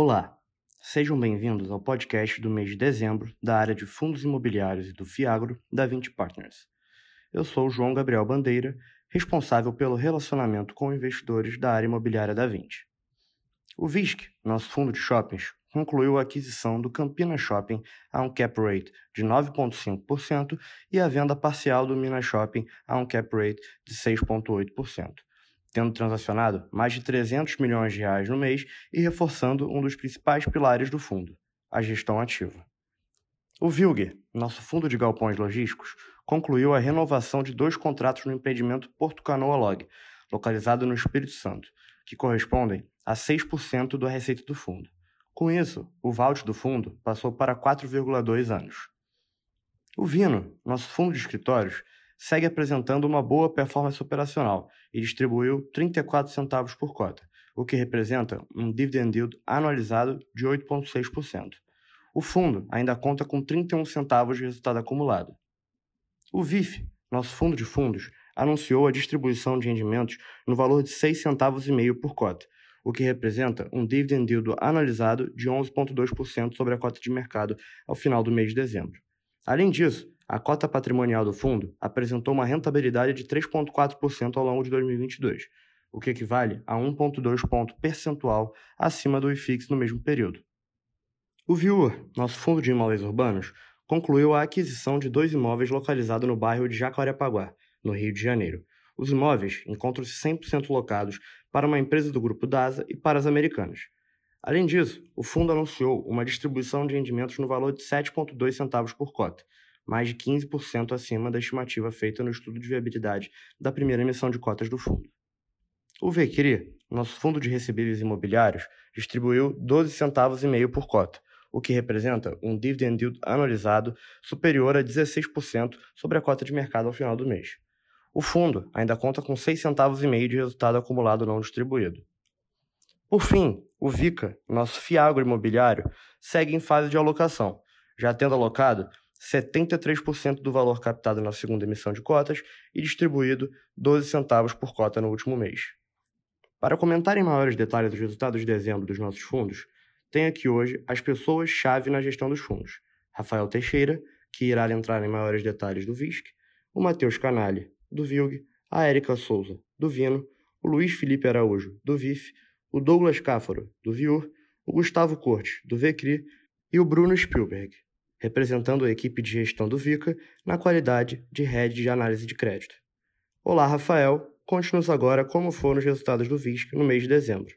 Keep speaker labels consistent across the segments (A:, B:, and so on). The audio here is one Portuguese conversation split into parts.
A: Olá, sejam bem-vindos ao podcast do mês de dezembro da área de fundos imobiliários e do Fiagro da 20 Partners. Eu sou João Gabriel Bandeira, responsável pelo relacionamento com investidores da área imobiliária da 20. O VISC, nosso fundo de shoppings, concluiu a aquisição do Campina Shopping a um cap rate de 9,5% e a venda parcial do Minas Shopping a um cap rate de 6,8%, tendo transacionado mais de 300 milhões de reais no mês e reforçando um dos principais pilares do fundo, a gestão ativa. O Vilger, nosso fundo de galpões logísticos, concluiu a renovação de dois contratos no empreendimento Porto Canoa Log, localizado no Espírito Santo, que correspondem a 6% da receita do fundo. Com isso, o vault do fundo passou para 4,2 anos. O Vino, nosso fundo de escritórios, segue apresentando uma boa performance operacional e distribuiu 34 centavos por cota, o que representa um dividend yield anualizado de 8,6%. O fundo ainda conta com 31 centavos de resultado acumulado. O VIF, nosso fundo de fundos, anunciou a distribuição de rendimentos no valor de 6 centavos e meio por cota, o que representa um dividend yield analisado de 11,2% sobre a cota de mercado ao final do mês de dezembro. Além disso, a cota patrimonial do fundo apresentou uma rentabilidade de 3,4% ao longo de 2022, o que equivale a 1,2 ponto percentual acima do IFIX no mesmo período. O Viewer, nosso fundo de imóveis urbanos, concluiu a aquisição de dois imóveis localizados no bairro de Jacarepaguá, no Rio de Janeiro. Os imóveis encontram-se 100% locados para uma empresa do grupo DASA e para as americanas. Além disso, o fundo anunciou uma distribuição de rendimentos no valor de 7,2 centavos por cota, mais de 15% acima da estimativa feita no estudo de viabilidade da primeira emissão de cotas do fundo. O VECRI, nosso fundo de recebíveis imobiliários, distribuiu 12 centavos e meio por cota, o que representa um dividend yield anualizado superior a 16% sobre a cota de mercado ao final do mês. O fundo ainda conta com 6 centavos e meio de resultado acumulado não distribuído. Por fim, o VICA, nosso fiagro imobiliário, segue em fase de alocação, já tendo alocado 73% do valor captado na segunda emissão de cotas e distribuído 12 centavos por cota no último mês. Para comentar em maiores detalhes os resultados de dezembro dos nossos fundos, tenho aqui hoje as pessoas-chave na gestão dos fundos. Rafael Teixeira, que irá entrar em maiores detalhes do VISC, o Matheus Canalha, do VILG, a Érica Souza, do Vino, o Luiz Felipe Araújo, do VIF, o Douglas Cáfaro, do VIUR, o Gustavo Cortes, do VECRI e o Bruno Spielberg, representando a equipe de gestão do VICA na qualidade de head de análise de crédito. Olá, Rafael. Conte-nos agora como foram os resultados do VISC no mês de dezembro.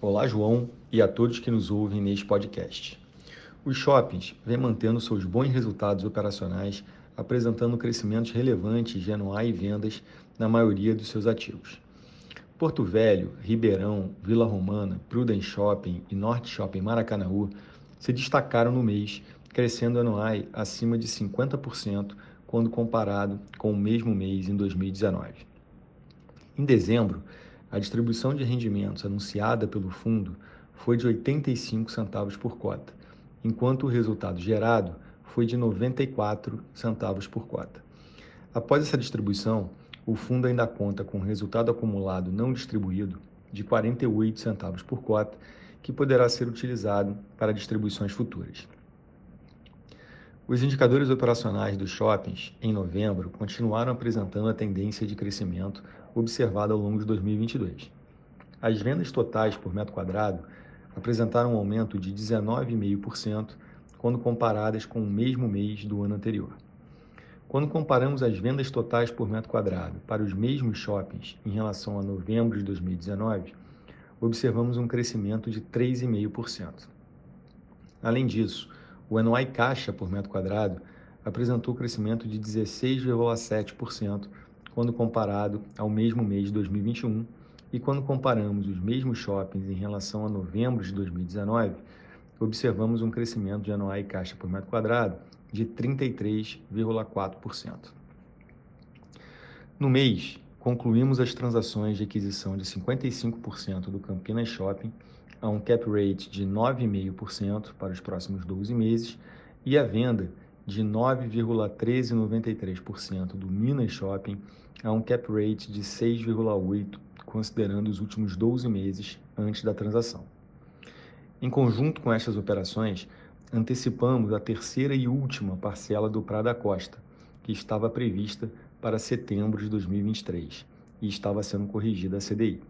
B: Olá, João, e a todos que nos ouvem neste podcast. Os shoppings vêm mantendo seus bons resultados operacionais, apresentando crescimentos relevantes de anuais e vendas na maioria dos seus ativos. Porto Velho, Ribeirão, Vila Romana, Prudence Shopping e Norte Shopping Maracanaú se destacaram no mês, crescendo anuai acima de 50% quando comparado com o mesmo mês em 2019. Em dezembro, a distribuição de rendimentos anunciada pelo fundo foi de 85 centavos por cota, enquanto o resultado gerado foi de 94 centavos por cota. Após essa distribuição, o fundo ainda conta com resultado acumulado não distribuído de 48 centavos por cota, que poderá ser utilizado para distribuições futuras. Os indicadores operacionais dos shoppings em novembro continuaram apresentando a tendência de crescimento observada ao longo de 2022. As vendas totais por metro quadrado apresentaram um aumento de 19,5% quando comparadas com o mesmo mês do ano anterior. Quando comparamos as vendas totais por metro quadrado para os mesmos shoppings em relação a novembro de 2019, observamos um crescimento de 3,5%. Além disso, o NOI caixa por metro quadrado apresentou crescimento de 16,7% quando comparado ao mesmo mês de 2021 e quando comparamos os mesmos shoppings em relação a novembro de 2019, observamos um crescimento de NOI caixa por metro quadrado de 33,4%. No mês, concluímos as transações de aquisição de 55% do Campinas Shopping a um cap rate de 9,5% para os próximos 12 meses e a venda de 9,1393% do Minas Shopping a um cap rate de 6,8%, considerando os últimos 12 meses antes da transação. Em conjunto com estas operações, antecipamos a terceira e última parcela do Prada Costa, que estava prevista para setembro de 2023 e estava sendo corrigida a CDI.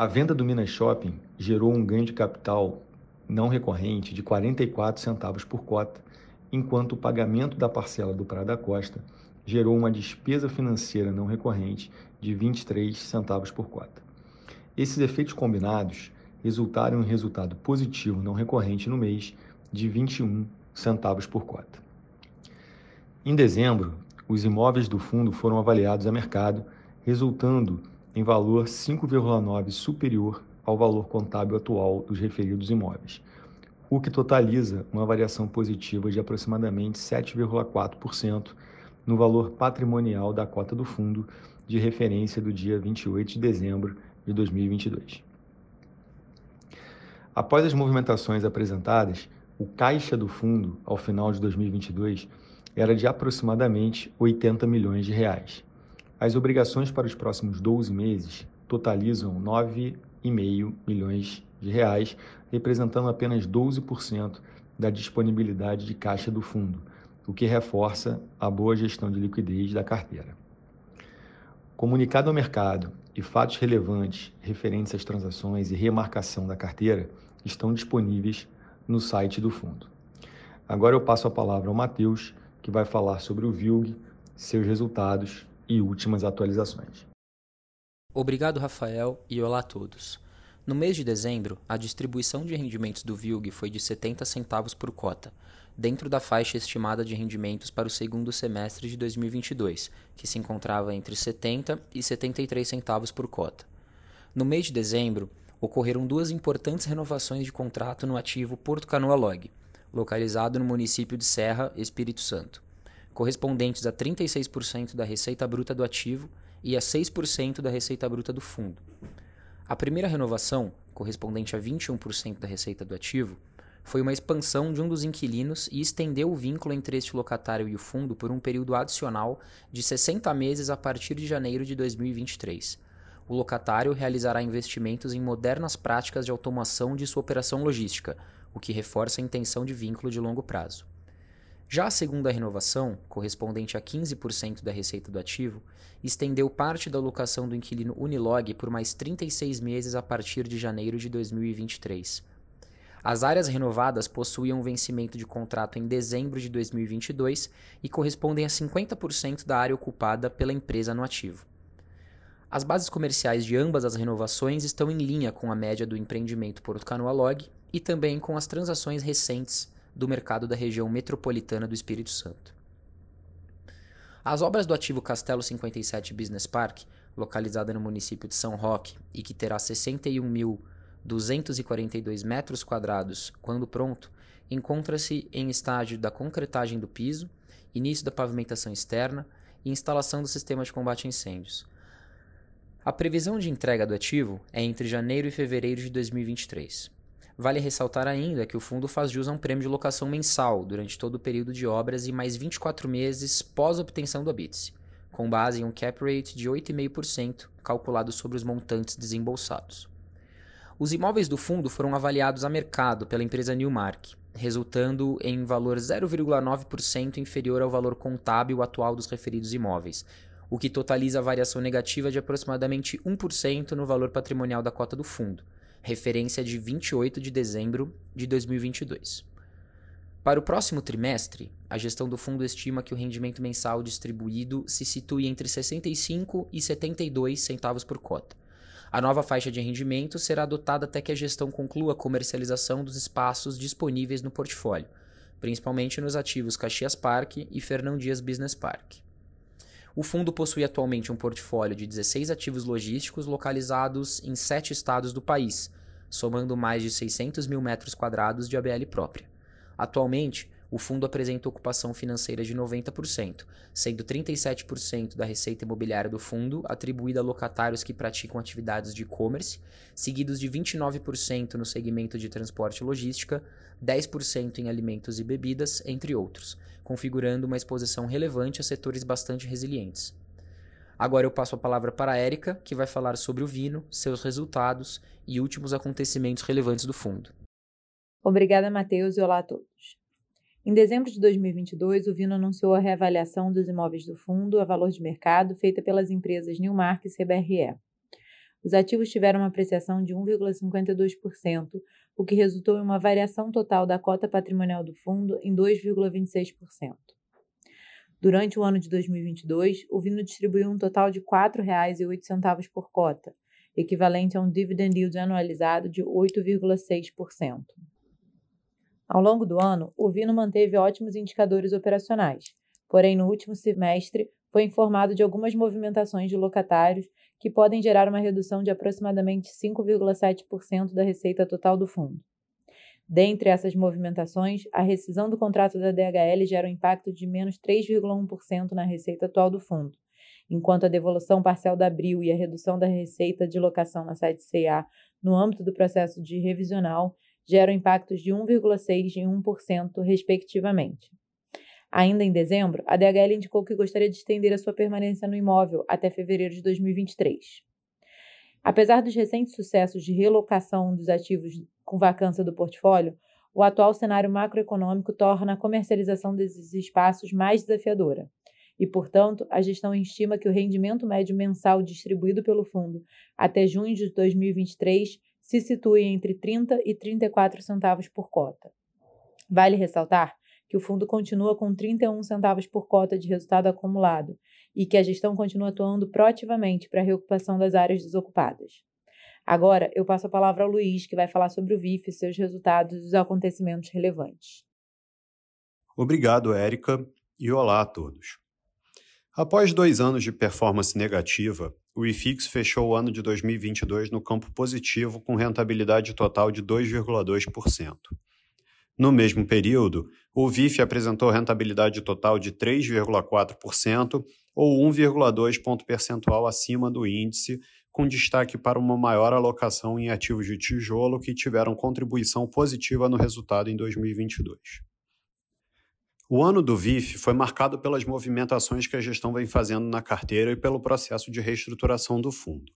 B: A venda do Minas Shopping gerou um ganho de capital não recorrente de 44 centavos por cota, enquanto o pagamento da parcela do Prada Costa gerou uma despesa financeira não recorrente de 23 centavos por cota. Esses efeitos combinados resultaram em resultado positivo não recorrente no mês de 21 centavos por cota. Em dezembro, os imóveis do fundo foram avaliados a mercado, resultando em valor 5,9 superior ao valor contábil atual dos referidos imóveis, o que totaliza uma variação positiva de aproximadamente 7,4% no valor patrimonial da cota do fundo de referência do dia 28 de dezembro de 2022. Após as movimentações apresentadas, o caixa do fundo ao final de 2022 era de aproximadamente 80 milhões de reais. As obrigações para os próximos 12 meses totalizam 9,5 milhões de reais, representando apenas 12% da disponibilidade de caixa do fundo, o que reforça a boa gestão de liquidez da carteira. Comunicado ao mercado e fatos relevantes referentes às transações e remarcação da carteira estão disponíveis no site do fundo. Agora eu passo a palavra ao Matheus, que vai falar sobre o VILG, seus resultados e últimas atualizações.
C: Obrigado, Rafael, e olá a todos. No mês de dezembro, a distribuição de rendimentos do VILG foi de 70 centavos por cota, dentro da faixa estimada de rendimentos para o segundo semestre de 2022, que se encontrava entre 70 e 73 centavos por cota. No mês de dezembro, ocorreram duas importantes renovações de contrato no ativo Porto Canoa Log, localizado no município de Serra, Espírito Santo, correspondentes a 36% da receita bruta do ativo e a 6% da receita bruta do fundo. A primeira renovação, correspondente a 21% da receita do ativo, foi uma expansão de um dos inquilinos e estendeu o vínculo entre este locatário e o fundo por um período adicional de 60 meses a partir de janeiro de 2023. O locatário realizará investimentos em modernas práticas de automação de sua operação logística, o que reforça a intenção de vínculo de longo prazo. Já a segunda renovação, correspondente a 15% da receita do ativo, estendeu parte da alocação do inquilino Unilog por mais 36 meses a partir de janeiro de 2023. As áreas renovadas possuíam um vencimento de contrato em dezembro de 2022 e correspondem a 50% da área ocupada pela empresa no ativo. As bases comerciais de ambas as renovações estão em linha com a média do empreendimento Porto Canoa Log e também com as transações recentes do mercado da região metropolitana do Espírito Santo. As obras do ativo Castelo 57 Business Park, localizada no município de São Roque e que terá 61.242 metros quadrados quando pronto, encontra-se em estágio da concretagem do piso, início da pavimentação externa e instalação do sistema de combate a incêndios. A previsão de entrega do ativo é entre janeiro e fevereiro de 2023. Vale ressaltar ainda que o fundo faz jus a um prêmio de locação mensal durante todo o período de obras e mais 24 meses pós-obtenção do habite com base em um cap rate de 8,5% calculado sobre os montantes desembolsados. Os imóveis do fundo foram avaliados a mercado pela empresa Newmark, resultando em valor 0,9% inferior ao valor contábil atual dos referidos imóveis, o que totaliza a variação negativa de aproximadamente 1% no valor patrimonial da cota do fundo, referência de 28 de dezembro de 2022. Para o próximo trimestre, a gestão do fundo estima que o rendimento mensal distribuído se situe entre 65 e 72 centavos por cota. A nova faixa de rendimento será adotada até que a gestão conclua a comercialização dos espaços disponíveis no portfólio, principalmente nos ativos Caxias Park e Fernão Dias Business Park. O fundo possui atualmente um portfólio de 16 ativos logísticos localizados em sete estados do país, somando mais de 600 mil metros quadrados de ABL própria. Atualmente, o fundo apresenta ocupação financeira de 90%, sendo 37% da receita imobiliária do fundo atribuída a locatários que praticam atividades de e-commerce, seguidos de 29% no segmento de transporte e logística, 10% em alimentos e bebidas, entre outros, configurando uma exposição relevante a setores bastante resilientes. Agora eu passo a palavra para a Érica, que vai falar sobre o Vino, seus resultados e últimos acontecimentos relevantes do fundo.
D: Obrigada, Matheus, e olá a todos. Em dezembro de 2022, o Vino anunciou a reavaliação dos imóveis do fundo a valor de mercado feita pelas empresas Newmark e CBRE. Os ativos tiveram uma apreciação de 1,52%, o que resultou em uma variação total da cota patrimonial do fundo em 2,26%. Durante o ano de 2022, o Vino distribuiu um total de R$ 4,08 por cota, equivalente a um dividend yield anualizado de 8,6%. Ao longo do ano, o Vino manteve ótimos indicadores operacionais, porém, no último semestre, foi informado de algumas movimentações de locatários que podem gerar uma redução de aproximadamente 5,7% da receita total do fundo. Dentre essas movimentações, a rescisão do contrato da DHL gera um impacto de menos 3,1% na receita atual do fundo, enquanto a devolução parcial da Abril e a redução da receita de locação na site CA no âmbito do processo de revisional geram impactos de 1,6% e 1%, respectivamente. Ainda em dezembro, a DHL indicou que gostaria de estender a sua permanência no imóvel até fevereiro de 2023. Apesar dos recentes sucessos de relocação dos ativos com vacância do portfólio, o atual cenário macroeconômico torna a comercialização desses espaços mais desafiadora. E, portanto, a gestão estima que o rendimento médio mensal distribuído pelo fundo até junho de 2023 se situe entre 30 e 34 centavos por cota. Vale ressaltar que o fundo continua com 31 centavos por cota de resultado acumulado e que a gestão continua atuando proativamente para a reocupação das áreas desocupadas. Agora, eu passo a palavra ao Luiz, que vai falar sobre o VIF, seus resultados e os acontecimentos relevantes.
E: Obrigado, Érica, e olá a todos. Após dois anos de performance negativa, o IFIX fechou o ano de 2022 no campo positivo com rentabilidade total de 2,2%. No mesmo período, o VIF apresentou rentabilidade total de 3,4% ou 1,2 ponto percentual acima do índice, com destaque para uma maior alocação em ativos de tijolo que tiveram contribuição positiva no resultado em 2022. O ano do VIF foi marcado pelas movimentações que a gestão vem fazendo na carteira e pelo processo de reestruturação do fundo.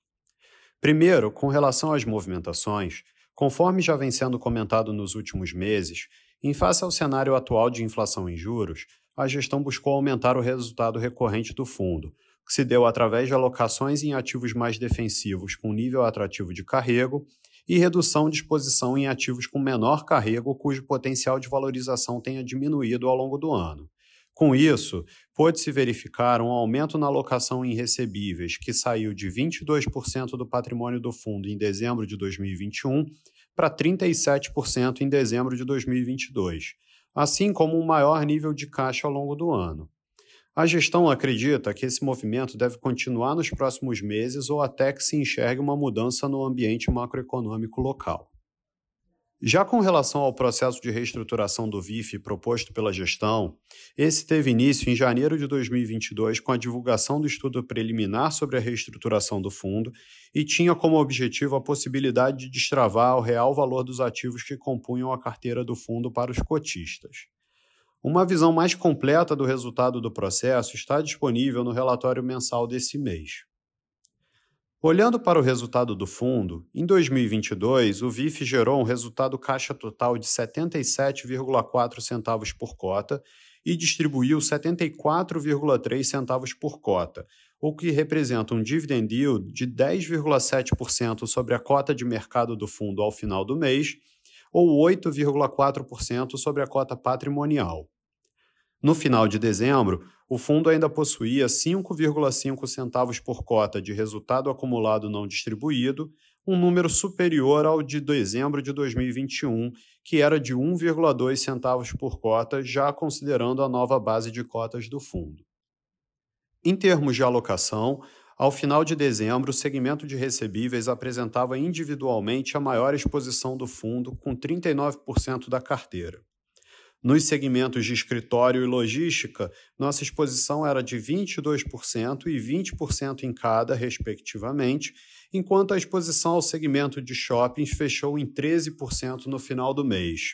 E: Primeiro, com relação às movimentações, conforme já vem sendo comentado nos últimos meses, em face ao cenário atual de inflação em juros, a gestão buscou aumentar o resultado recorrente do fundo, que se deu através de alocações em ativos mais defensivos com nível atrativo de carrego e redução de exposição em ativos com menor carrego cujo potencial de valorização tenha diminuído ao longo do ano. Com isso, pôde-se verificar um aumento na alocação em recebíveis, que saiu de 22% do patrimônio do fundo em dezembro de 2021 para 37% em dezembro de 2022, assim como um maior nível de caixa ao longo do ano. A gestão acredita que esse movimento deve continuar nos próximos meses ou até que se enxergue uma mudança no ambiente macroeconômico local. Já com relação ao processo de reestruturação do VIF proposto pela gestão, esse teve início em janeiro de 2022 com a divulgação do estudo preliminar sobre a reestruturação do fundo e tinha como objetivo a possibilidade de destravar o real valor dos ativos que compunham a carteira do fundo para os cotistas. Uma visão mais completa do resultado do processo está disponível no relatório mensal desse mês. Olhando para o resultado do fundo, em 2022, o VIF gerou um resultado caixa total de 77,4 centavos por cota e distribuiu 74,3 centavos por cota, o que representa um dividend yield de 10,7% sobre a cota de mercado do fundo ao final do mês ou 8,4% sobre a cota patrimonial. No final de dezembro, o fundo ainda possuía 5,5 centavos por cota de resultado acumulado não distribuído, um número superior ao de dezembro de 2021, que era de 1,2 centavos por cota, já considerando a nova base de cotas do fundo. Em termos de alocação, ao final de dezembro, o segmento de recebíveis apresentava individualmente a maior exposição do fundo, com 39% da carteira. Nos segmentos de escritório e logística, nossa exposição era de 22% e 20% em cada, respectivamente, enquanto a exposição ao segmento de shoppings fechou em 13% no final do mês.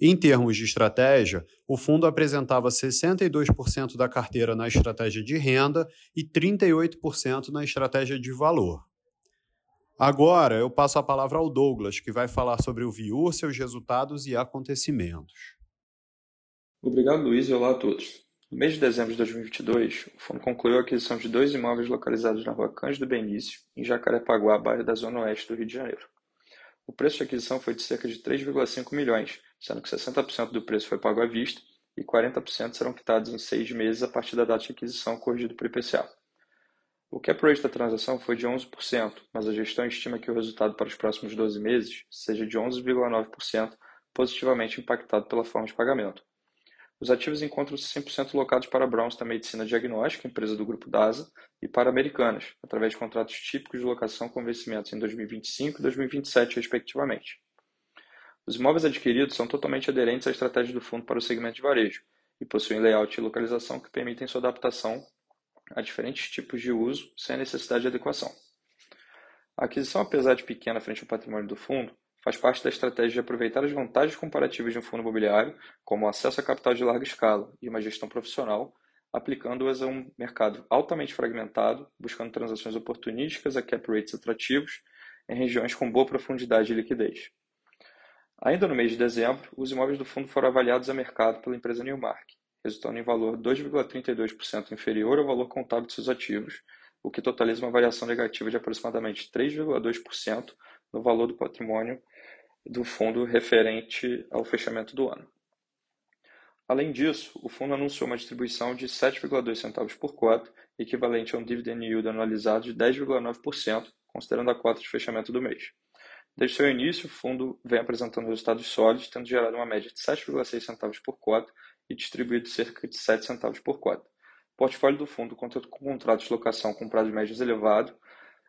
E: Em termos de estratégia, o fundo apresentava 62% da carteira na estratégia de renda e 38% na estratégia de valor. Agora eu passo a palavra ao Douglas, que vai falar sobre o Viur, seus resultados e acontecimentos.
F: Obrigado, Luiz, e olá a todos. No mês de dezembro de 2022, o fundo concluiu a aquisição de dois imóveis localizados na rua Cândido Benício, em Jacarepaguá, bairro da Zona Oeste do Rio de Janeiro. O preço de aquisição foi de cerca de 3,5 milhões, sendo que 60% do preço foi pago à vista e 40% serão quitados em seis meses a partir da data de aquisição corrigido por IPCA. O cap rate da transação foi de 11%, mas a gestão estima que o resultado para os próximos 12 meses seja de 11,9%, positivamente impactado pela forma de pagamento. Os ativos encontram-se 100% locados para Brownstar Medicina Diagnóstica, empresa do grupo DASA, e para Americanas, através de contratos típicos de locação com vencimentos em 2025 e 2027, respectivamente. Os imóveis adquiridos são totalmente aderentes à estratégia do fundo para o segmento de varejo e possuem layout e localização que permitem sua adaptação a diferentes tipos de uso sem a necessidade de adequação. A aquisição, apesar de pequena frente ao patrimônio do fundo, faz parte da estratégia de aproveitar as vantagens comparativas de um fundo imobiliário, como o acesso a capital de larga escala e uma gestão profissional, aplicando-as a um mercado altamente fragmentado, buscando transações oportunísticas a cap rates atrativos em regiões com boa profundidade e liquidez. Ainda no mês de dezembro, os imóveis do fundo foram avaliados a mercado pela empresa Newmark, resultando em valor 2,32% inferior ao valor contábil de seus ativos, o que totaliza uma variação negativa de aproximadamente 3,2% no valor do patrimônio do fundo referente ao fechamento do ano. Além disso, o fundo anunciou uma distribuição de 7,2 centavos por cota, equivalente a um dividend yield anualizado de 10,9%, considerando a cota de fechamento do mês. Desde seu início, o fundo vem apresentando resultados sólidos, tendo gerado uma média de 7,6 centavos por cota e distribuído cerca de 7 centavos por cota. O portfólio do fundo conta com contratos de locação com prazo médios elevado,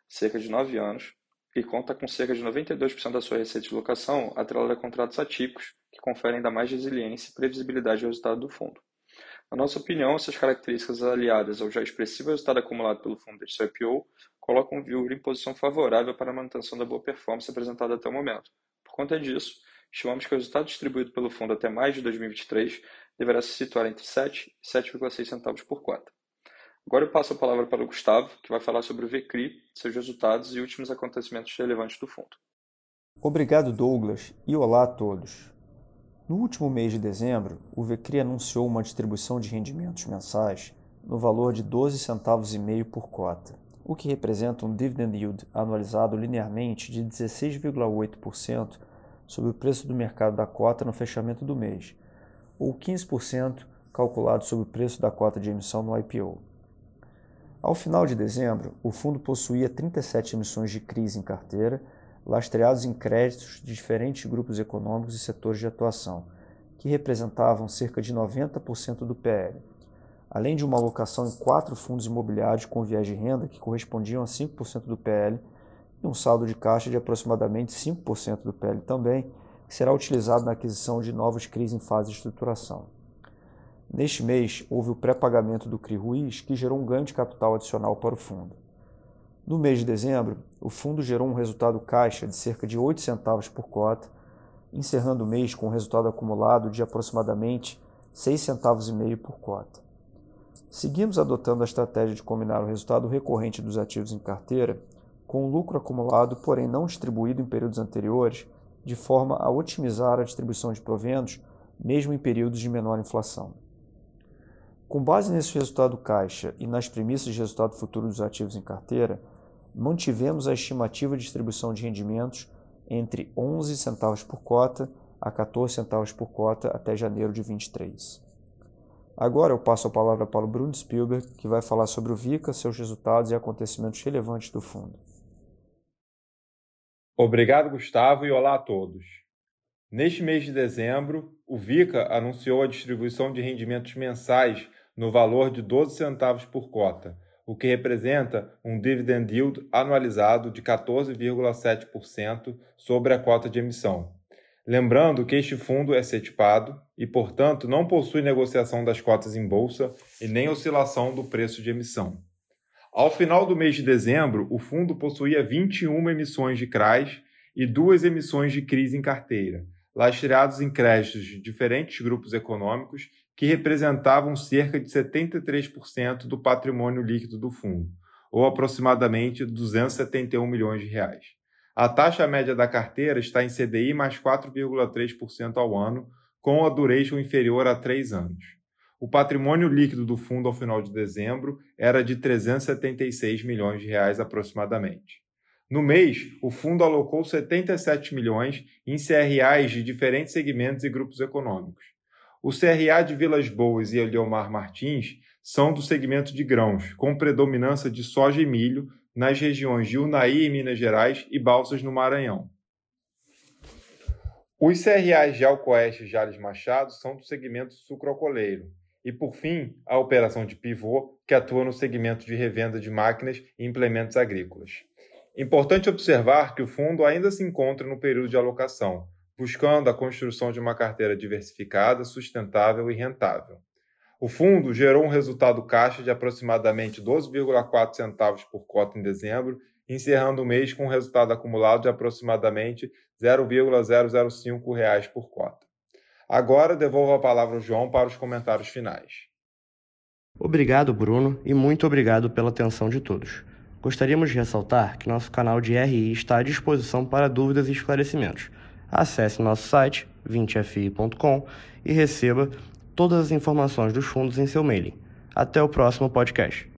F: cerca de 9 anos, e conta com cerca de 92% da sua receita de locação atrelada a contratos atípicos, que conferem ainda mais resiliência e previsibilidade ao resultado do fundo. Na nossa opinião, essas características aliadas ao já expressivo resultado acumulado pelo fundo seu IPO colocam o Vilgre em posição favorável para a manutenção da boa performance apresentada até o momento. Por conta disso, estimamos que o resultado distribuído pelo fundo até mais de 2023 deverá se situar entre 7 e 7,6 centavos por cota. Agora eu passo a palavra para o Gustavo, que vai falar sobre o VCRI, seus resultados e últimos acontecimentos relevantes do fundo.
G: Obrigado, Douglas, e olá a todos. No último mês de dezembro, o VCRI anunciou uma distribuição de rendimentos mensais no valor de 12 centavos e meio por cota o que representa um dividend yield anualizado linearmente de 16,8% sobre o preço do mercado da cota no fechamento do mês, ou 15% calculado sobre o preço da cota de emissão no IPO. Ao final de dezembro, o fundo possuía 37 emissões de crise em carteira, lastreados em créditos de diferentes grupos econômicos e setores de atuação, que representavam cerca de 90% do PL além de uma alocação em quatro fundos imobiliários com viés de renda que correspondiam a 5% do PL e um saldo de caixa de aproximadamente 5% do PL também, que será utilizado na aquisição de novos CRIs em fase de estruturação. Neste mês, houve o pré-pagamento do CRI Ruiz, que gerou um ganho de capital adicional para o fundo. No mês de dezembro, o fundo gerou um resultado caixa de cerca de 8 centavos por cota, encerrando o mês com um resultado acumulado de aproximadamente 6 centavos e meio por cota. Seguimos adotando a estratégia de combinar o resultado recorrente dos ativos em carteira com o lucro acumulado, porém não distribuído em períodos anteriores, de forma a otimizar a distribuição de proventos, mesmo em períodos de menor inflação. Com base nesse resultado caixa e nas premissas de resultado futuro dos ativos em carteira, mantivemos a estimativa de distribuição de rendimentos entre 11 centavos por cota a 14 centavos por cota até janeiro de 23. Agora eu passo a palavra para o Bruno Spielberg, que vai falar sobre o VICA, seus resultados e acontecimentos relevantes do fundo.
H: Obrigado, Gustavo, e olá a todos. Neste mês de dezembro, o VICA anunciou a distribuição de rendimentos mensais no valor de 12 centavos por cota, o que representa um dividend yield anualizado de 14,7% sobre a cota de emissão. Lembrando que este fundo é setipado e, portanto, não possui negociação das cotas em bolsa e nem oscilação do preço de emissão. Ao final do mês de dezembro, o fundo possuía 21 emissões de CRAs e duas emissões de CRIs em carteira, lastreados em créditos de diferentes grupos econômicos que representavam cerca de 73% do patrimônio líquido do fundo, ou aproximadamente 271 milhões de reais. A taxa média da carteira está em CDI mais 4,3% ao ano, com a duration inferior a 3 anos. O patrimônio líquido do fundo ao final de dezembro era de 376 milhões de reais aproximadamente. No mês, o fundo alocou 77 milhões em CRAs de diferentes segmentos e grupos econômicos. O CRA de Vilas Boas e Eliomar Martins são do segmento de grãos, com predominância de soja e milho nas regiões de Unai, em Minas Gerais, e Balsas, no Maranhão. Os CRAs de Alcoeste e Jales Machado são do segmento sucrocoleiro. E, por fim, a operação de pivô, que atua no segmento de revenda de máquinas e implementos agrícolas. Importante observar que o fundo ainda se encontra no período de alocação, buscando a construção de uma carteira diversificada, sustentável e rentável. O fundo gerou um resultado caixa de aproximadamente 12,4 centavos por cota em dezembro, encerrando o mês com um resultado acumulado de aproximadamente 0,005 reais por cota. Agora devolvo a palavra ao João para os comentários finais.
A: Obrigado, Bruno, e muito obrigado pela atenção de todos. Gostaríamos de ressaltar que nosso canal de RI está à disposição para dúvidas e esclarecimentos. Acesse nosso site 20fi.com e receba todas as informações dos fundos em seu mailing. Até o próximo podcast.